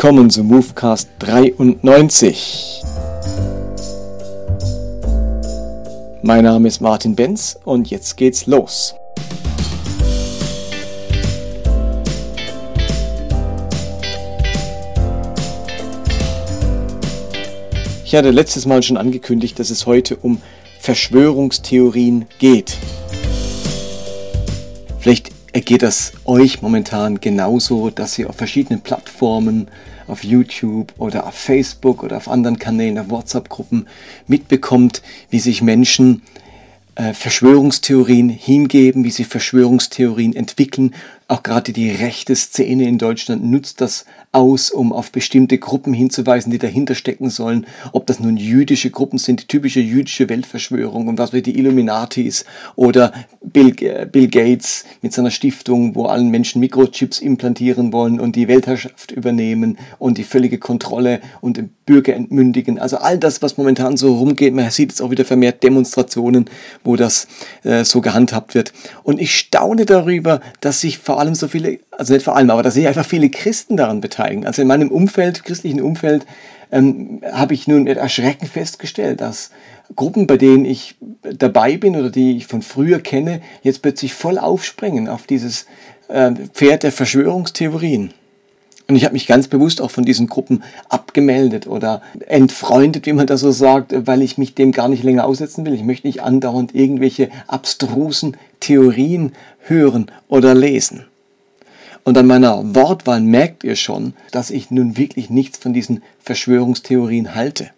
Willkommen zu Movecast 93. Mein Name ist Martin Benz und jetzt geht's los. Ich hatte letztes Mal schon angekündigt, dass es heute um Verschwörungstheorien geht. Vielleicht ergeht das euch momentan genauso, dass ihr auf verschiedenen Plattformen, auf YouTube oder auf Facebook oder auf anderen Kanälen, auf WhatsApp-Gruppen mitbekommt, wie sich Menschen äh, Verschwörungstheorien hingeben, wie sie Verschwörungstheorien entwickeln. Auch gerade die rechte Szene in Deutschland nutzt das aus, um auf bestimmte Gruppen hinzuweisen, die dahinter stecken sollen. Ob das nun jüdische Gruppen sind, die typische jüdische Weltverschwörung und was wir die Illuminatis oder Bill, äh, Bill Gates mit seiner Stiftung, wo allen Menschen Mikrochips implantieren wollen und die Weltherrschaft übernehmen und die völlige Kontrolle und den Bürger entmündigen. Also all das, was momentan so rumgeht, man sieht jetzt auch wieder vermehrt Demonstrationen, wo das äh, so gehandhabt wird. Und ich staune darüber, dass sich vor allem so viele, also nicht vor allem, aber dass sich einfach viele Christen daran beteiligen. Also in meinem Umfeld, christlichen Umfeld, ähm, habe ich nun mit Erschrecken festgestellt, dass Gruppen, bei denen ich dabei bin oder die ich von früher kenne, jetzt plötzlich voll aufspringen auf dieses äh, Pferd der Verschwörungstheorien. Und ich habe mich ganz bewusst auch von diesen Gruppen abgemeldet oder entfreundet, wie man das so sagt, weil ich mich dem gar nicht länger aussetzen will. Ich möchte nicht andauernd irgendwelche abstrusen Theorien hören oder lesen. Und an meiner Wortwahl merkt ihr schon, dass ich nun wirklich nichts von diesen Verschwörungstheorien halte.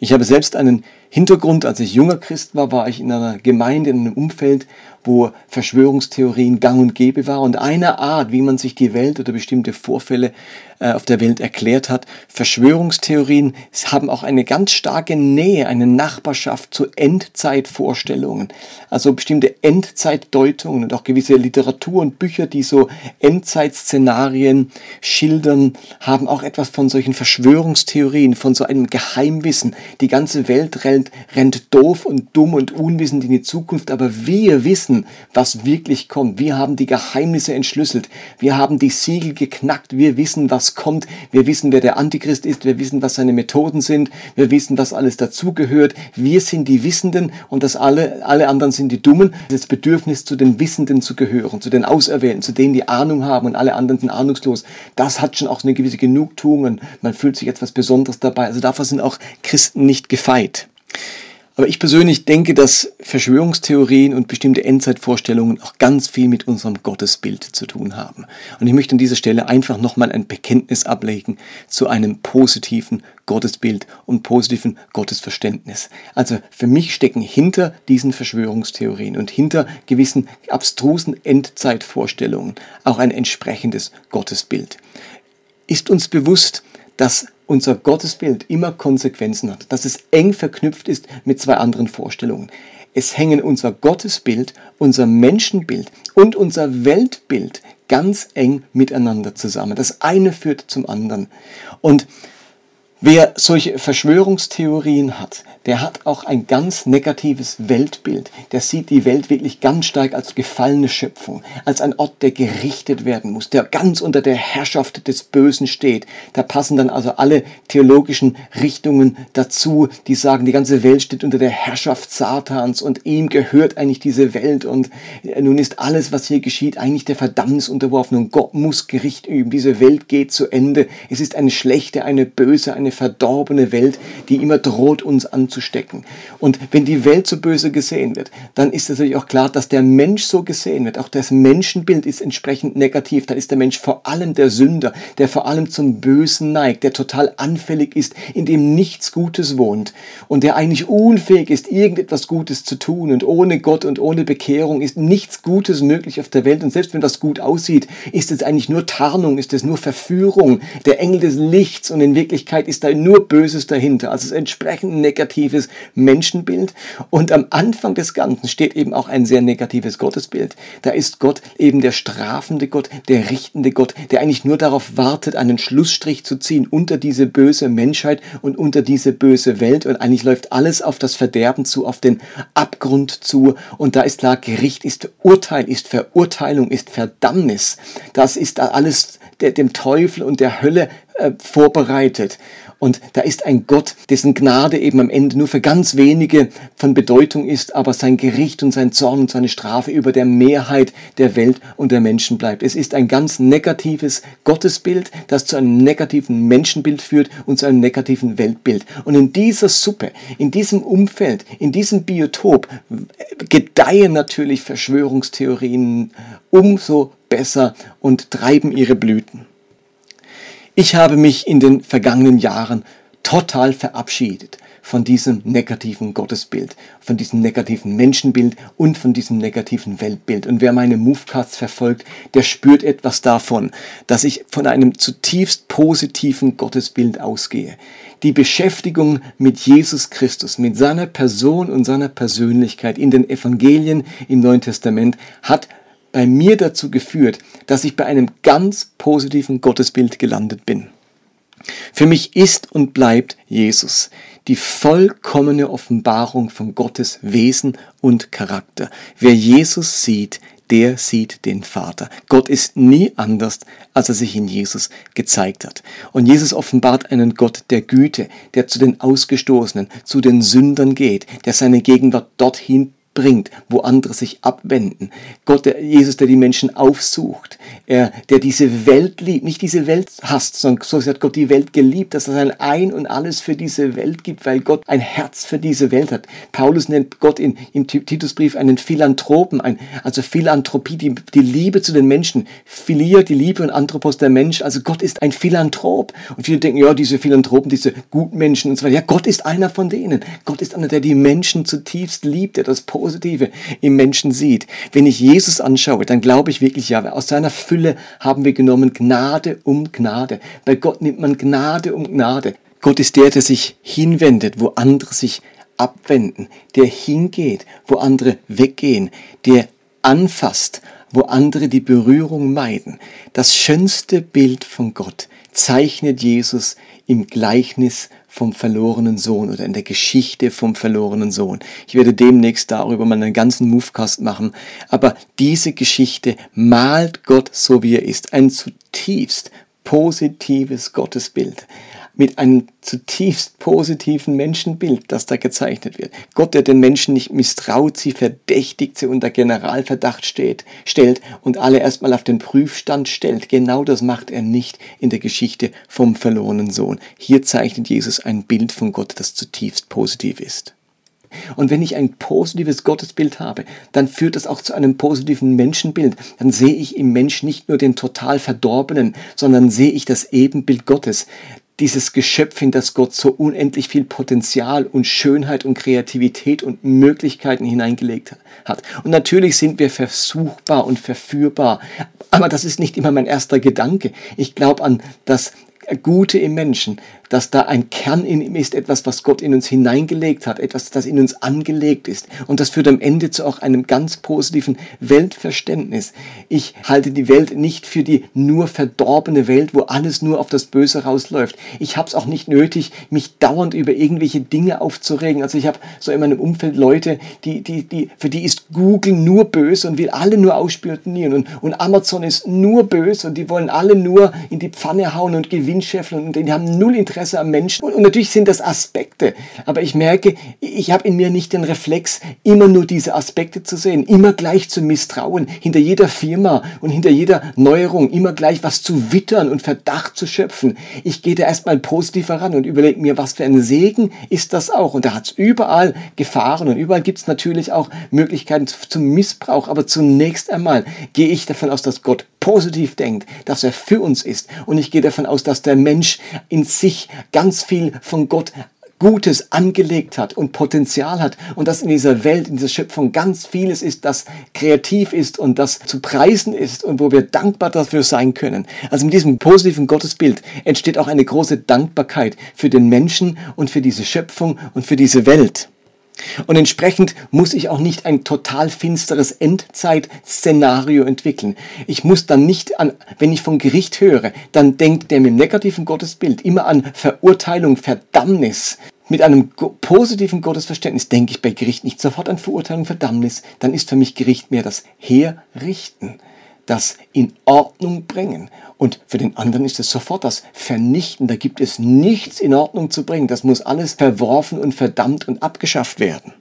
Ich habe selbst einen Hintergrund, als ich junger Christ war, war ich in einer Gemeinde, in einem Umfeld, wo Verschwörungstheorien gang und gäbe war und eine Art, wie man sich die Welt oder bestimmte Vorfälle äh, auf der Welt erklärt hat. Verschwörungstheorien haben auch eine ganz starke Nähe, eine Nachbarschaft zu Endzeitvorstellungen. Also bestimmte Endzeitdeutungen und auch gewisse Literatur und Bücher, die so Endzeitszenarien schildern, haben auch etwas von solchen Verschwörungstheorien, von so einem Geheimwissen. Die ganze Welt rennt, rennt doof und dumm und unwissend in die Zukunft, aber wir wissen, was wirklich kommt. Wir haben die Geheimnisse entschlüsselt. Wir haben die Siegel geknackt. Wir wissen, was kommt. Wir wissen, wer der Antichrist ist. Wir wissen, was seine Methoden sind. Wir wissen, was alles dazugehört. Wir sind die Wissenden und das alle, alle anderen sind die Dummen. Das Bedürfnis, zu den Wissenden zu gehören, zu den Auserwählten, zu denen, die Ahnung haben und alle anderen sind ahnungslos. Das hat schon auch eine gewisse Genugtuung und man fühlt sich etwas Besonderes dabei. Also davor sind auch Christen nicht gefeit. Aber ich persönlich denke, dass Verschwörungstheorien und bestimmte Endzeitvorstellungen auch ganz viel mit unserem Gottesbild zu tun haben. Und ich möchte an dieser Stelle einfach nochmal ein Bekenntnis ablegen zu einem positiven Gottesbild und positiven Gottesverständnis. Also für mich stecken hinter diesen Verschwörungstheorien und hinter gewissen abstrusen Endzeitvorstellungen auch ein entsprechendes Gottesbild. Ist uns bewusst, dass unser Gottesbild immer Konsequenzen hat, dass es eng verknüpft ist mit zwei anderen Vorstellungen. Es hängen unser Gottesbild, unser Menschenbild und unser Weltbild ganz eng miteinander zusammen. Das eine führt zum anderen. Und wer solche Verschwörungstheorien hat, der hat auch ein ganz negatives Weltbild. Der sieht die Welt wirklich ganz stark als gefallene Schöpfung, als ein Ort, der gerichtet werden muss, der ganz unter der Herrschaft des Bösen steht. Da passen dann also alle theologischen Richtungen dazu, die sagen, die ganze Welt steht unter der Herrschaft Satans und ihm gehört eigentlich diese Welt und nun ist alles, was hier geschieht, eigentlich der Verdammnis unterworfen und Gott muss Gericht üben. Diese Welt geht zu Ende. Es ist eine schlechte, eine böse, eine verdorbene Welt, die immer droht, uns an anzustecken. Und wenn die Welt so böse gesehen wird, dann ist natürlich auch klar, dass der Mensch so gesehen wird. Auch das Menschenbild ist entsprechend negativ. Dann ist der Mensch vor allem der Sünder, der vor allem zum Bösen neigt, der total anfällig ist, in dem nichts Gutes wohnt und der eigentlich unfähig ist, irgendetwas Gutes zu tun. Und ohne Gott und ohne Bekehrung ist nichts Gutes möglich auf der Welt. Und selbst wenn das gut aussieht, ist es eigentlich nur Tarnung, ist es nur Verführung, der Engel des Lichts. Und in Wirklichkeit ist ist da nur Böses dahinter. Also es entsprechend ein negatives Menschenbild. Und am Anfang des Ganzen steht eben auch ein sehr negatives Gottesbild. Da ist Gott eben der strafende Gott, der richtende Gott, der eigentlich nur darauf wartet, einen Schlussstrich zu ziehen unter diese böse Menschheit und unter diese böse Welt. Und eigentlich läuft alles auf das Verderben zu, auf den Abgrund zu. Und da ist klar, Gericht ist Urteil, ist Verurteilung, ist Verdammnis. Das ist alles dem Teufel und der Hölle äh, vorbereitet. Und da ist ein Gott, dessen Gnade eben am Ende nur für ganz wenige von Bedeutung ist, aber sein Gericht und sein Zorn und seine Strafe über der Mehrheit der Welt und der Menschen bleibt. Es ist ein ganz negatives Gottesbild, das zu einem negativen Menschenbild führt und zu einem negativen Weltbild. Und in dieser Suppe, in diesem Umfeld, in diesem Biotop gedeihen natürlich Verschwörungstheorien umso besser und treiben ihre Blüten. Ich habe mich in den vergangenen Jahren total verabschiedet von diesem negativen Gottesbild, von diesem negativen Menschenbild und von diesem negativen Weltbild. Und wer meine Movecasts verfolgt, der spürt etwas davon, dass ich von einem zutiefst positiven Gottesbild ausgehe. Die Beschäftigung mit Jesus Christus, mit seiner Person und seiner Persönlichkeit in den Evangelien im Neuen Testament hat bei mir dazu geführt, dass ich bei einem ganz positiven Gottesbild gelandet bin. Für mich ist und bleibt Jesus die vollkommene Offenbarung von Gottes Wesen und Charakter. Wer Jesus sieht, der sieht den Vater. Gott ist nie anders, als er sich in Jesus gezeigt hat. Und Jesus offenbart einen Gott der Güte, der zu den Ausgestoßenen, zu den Sündern geht, der seine Gegenwart dorthin bringt, wo andere sich abwenden. Gott, der, Jesus, der die Menschen aufsucht, er, der diese Welt liebt, nicht diese Welt hasst, sondern so hat Gott die Welt geliebt, dass er sein Ein und alles für diese Welt gibt, weil Gott ein Herz für diese Welt hat. Paulus nennt Gott in, im Titusbrief einen Philanthropen, ein, also Philanthropie, die, die Liebe zu den Menschen. Philia, die Liebe und Anthropos, der Mensch. Also Gott ist ein Philanthrop. Und viele denken, ja, diese Philanthropen, diese Gutmenschen und so weiter. Ja, Gott ist einer von denen. Gott ist einer, der die Menschen zutiefst liebt, der das Positive im Menschen sieht. Wenn ich Jesus anschaue, dann glaube ich wirklich, ja, aus seiner Fülle haben wir genommen Gnade um Gnade. Bei Gott nimmt man Gnade um Gnade. Gott ist der, der sich hinwendet, wo andere sich abwenden, der hingeht, wo andere weggehen, der anfasst, wo andere die Berührung meiden. Das schönste Bild von Gott zeichnet Jesus im Gleichnis vom verlorenen Sohn oder in der Geschichte vom verlorenen Sohn. Ich werde demnächst darüber mal einen ganzen Movecast machen, aber diese Geschichte malt Gott so wie er ist, ein zutiefst positives Gottesbild mit einem zutiefst positiven Menschenbild, das da gezeichnet wird. Gott, der den Menschen nicht misstraut, sie verdächtigt, sie unter Generalverdacht steht, stellt und alle erstmal auf den Prüfstand stellt. Genau das macht er nicht in der Geschichte vom verlorenen Sohn. Hier zeichnet Jesus ein Bild von Gott, das zutiefst positiv ist. Und wenn ich ein positives Gottesbild habe, dann führt das auch zu einem positiven Menschenbild. Dann sehe ich im Mensch nicht nur den total Verdorbenen, sondern sehe ich das Ebenbild Gottes dieses Geschöpf, in das Gott so unendlich viel Potenzial und Schönheit und Kreativität und Möglichkeiten hineingelegt hat. Und natürlich sind wir versuchbar und verführbar, aber das ist nicht immer mein erster Gedanke. Ich glaube an das Gute im Menschen, dass da ein Kern in ihm ist, etwas, was Gott in uns hineingelegt hat, etwas, das in uns angelegt ist. Und das führt am Ende zu auch einem ganz positiven Weltverständnis. Ich halte die Welt nicht für die nur verdorbene Welt, wo alles nur auf das Böse rausläuft. Ich habe es auch nicht nötig, mich dauernd über irgendwelche Dinge aufzuregen. Also ich habe so in meinem Umfeld Leute, die, die, die, für die ist Google nur böse und will alle nur ausspionieren. Und, und Amazon ist nur böse und die wollen alle nur in die Pfanne hauen und Gewinn scheffeln und die haben null Interesse Interesse am Menschen. Und natürlich sind das Aspekte, aber ich merke, ich habe in mir nicht den Reflex, immer nur diese Aspekte zu sehen, immer gleich zu misstrauen, hinter jeder Firma und hinter jeder Neuerung immer gleich was zu wittern und Verdacht zu schöpfen. Ich gehe da erstmal positiv heran und überlege mir, was für ein Segen ist das auch. Und da hat es überall Gefahren und überall gibt es natürlich auch Möglichkeiten zum Missbrauch. Aber zunächst einmal gehe ich davon aus, dass Gott positiv denkt, dass er für uns ist. Und ich gehe davon aus, dass der Mensch in sich ganz viel von Gott Gutes angelegt hat und Potenzial hat und dass in dieser Welt, in dieser Schöpfung ganz vieles ist, das kreativ ist und das zu preisen ist und wo wir dankbar dafür sein können. Also mit diesem positiven Gottesbild entsteht auch eine große Dankbarkeit für den Menschen und für diese Schöpfung und für diese Welt. Und entsprechend muss ich auch nicht ein total finsteres Endzeitszenario entwickeln. Ich muss dann nicht an, wenn ich von Gericht höre, dann denkt der mit dem negativen Gottesbild immer an Verurteilung, Verdammnis. Mit einem positiven Gottesverständnis denke ich bei Gericht nicht sofort an Verurteilung, Verdammnis. Dann ist für mich Gericht mehr das Herrichten, das in Ordnung bringen. Und für den anderen ist es sofort das Vernichten. Da gibt es nichts in Ordnung zu bringen. Das muss alles verworfen und verdammt und abgeschafft werden.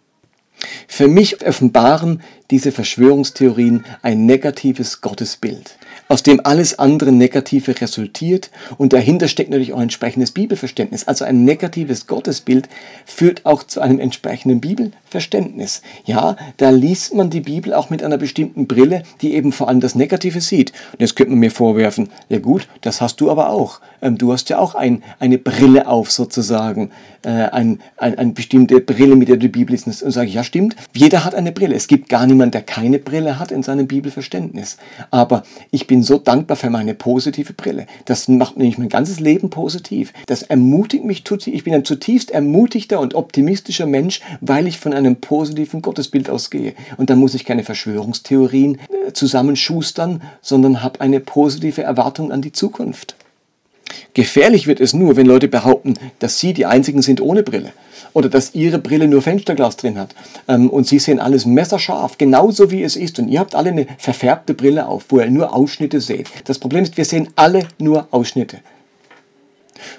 Für mich offenbaren diese Verschwörungstheorien ein negatives Gottesbild aus dem alles andere Negative resultiert und dahinter steckt natürlich auch ein entsprechendes Bibelverständnis. Also ein negatives Gottesbild führt auch zu einem entsprechenden Bibelverständnis. Ja, da liest man die Bibel auch mit einer bestimmten Brille, die eben vor allem das Negative sieht. Und jetzt könnte man mir vorwerfen, ja gut, das hast du aber auch. Ähm, du hast ja auch ein, eine Brille auf sozusagen, äh, ein, ein, eine bestimmte Brille, mit der du die Bibel liest. Und sage ich, ja stimmt, jeder hat eine Brille. Es gibt gar niemanden, der keine Brille hat in seinem Bibelverständnis. Aber ich bin bin so dankbar für meine positive Brille. Das macht nämlich mein ganzes Leben positiv. Das ermutigt mich, ich bin ein zutiefst ermutigter und optimistischer Mensch, weil ich von einem positiven Gottesbild ausgehe. Und dann muss ich keine Verschwörungstheorien äh, zusammenschustern, sondern habe eine positive Erwartung an die Zukunft. Gefährlich wird es nur, wenn Leute behaupten, dass sie die Einzigen sind ohne Brille oder dass ihre Brille nur Fensterglas drin hat ähm, und sie sehen alles messerscharf, genauso wie es ist und ihr habt alle eine verfärbte Brille auf, wo ihr nur Ausschnitte seht. Das Problem ist, wir sehen alle nur Ausschnitte.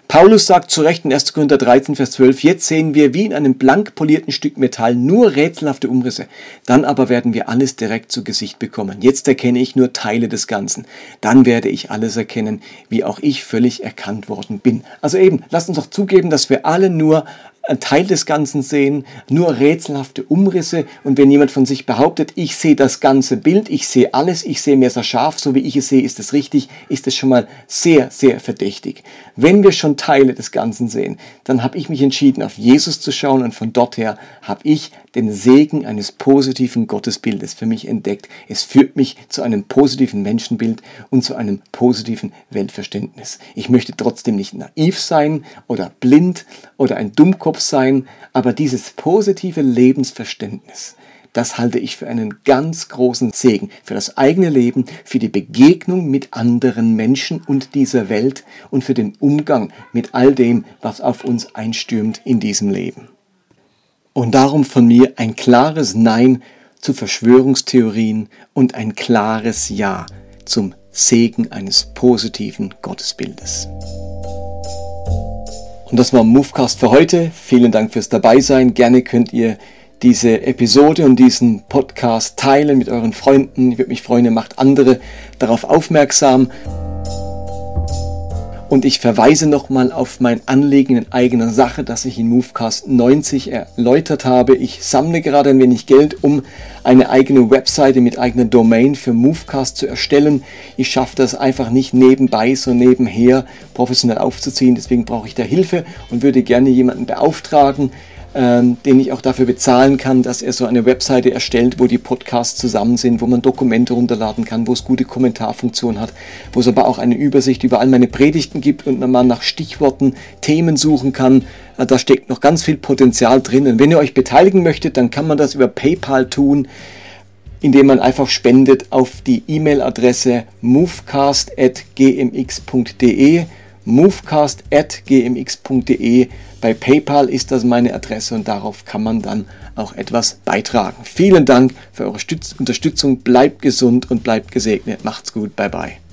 Paulus sagt zu Recht in 1. Korinther 13, Vers 12, jetzt sehen wir wie in einem blank polierten Stück Metall nur rätselhafte Umrisse, dann aber werden wir alles direkt zu Gesicht bekommen. Jetzt erkenne ich nur Teile des Ganzen, dann werde ich alles erkennen, wie auch ich völlig erkannt worden bin. Also eben, lasst uns doch zugeben, dass wir alle nur ein Teil des Ganzen sehen, nur rätselhafte Umrisse. Und wenn jemand von sich behauptet, ich sehe das ganze Bild, ich sehe alles, ich sehe mehr so scharf, so wie ich es sehe, ist es richtig, ist es schon mal sehr, sehr verdächtig. Wenn wir schon Teile des Ganzen sehen, dann habe ich mich entschieden, auf Jesus zu schauen und von dort her habe ich den Segen eines positiven Gottesbildes für mich entdeckt. Es führt mich zu einem positiven Menschenbild und zu einem positiven Weltverständnis. Ich möchte trotzdem nicht naiv sein oder blind oder ein Dummkopf sein, aber dieses positive Lebensverständnis, das halte ich für einen ganz großen Segen für das eigene Leben, für die Begegnung mit anderen Menschen und dieser Welt und für den Umgang mit all dem, was auf uns einstürmt in diesem Leben. Und darum von mir ein klares Nein zu Verschwörungstheorien und ein klares Ja zum Segen eines positiven Gottesbildes. Und das war Movecast für heute. Vielen Dank fürs Dabeisein. Gerne könnt ihr diese Episode und diesen Podcast teilen mit euren Freunden. Ich würde mich freuen, ihr macht andere darauf aufmerksam. Und ich verweise nochmal auf mein Anliegen in eigener Sache, das ich in Movecast 90 erläutert habe. Ich sammle gerade ein wenig Geld, um eine eigene Webseite mit eigener Domain für Movecast zu erstellen. Ich schaffe das einfach nicht nebenbei, so nebenher professionell aufzuziehen. Deswegen brauche ich da Hilfe und würde gerne jemanden beauftragen, ähm, den ich auch dafür bezahlen kann, dass er so eine Webseite erstellt, wo die Podcasts zusammen sind, wo man Dokumente runterladen kann, wo es gute Kommentarfunktionen hat, wo es aber auch eine Übersicht über all meine Predigten gibt und man mal nach Stichworten Themen suchen kann. Äh, da steckt noch ganz viel Potenzial drin. Und wenn ihr euch beteiligen möchtet, dann kann man das über PayPal tun indem man einfach spendet auf die E-Mail-Adresse movecast.gmx.de movecast.gmx.de. Bei PayPal ist das meine Adresse und darauf kann man dann auch etwas beitragen. Vielen Dank für eure Unterstützung. Bleibt gesund und bleibt gesegnet. Macht's gut. Bye bye.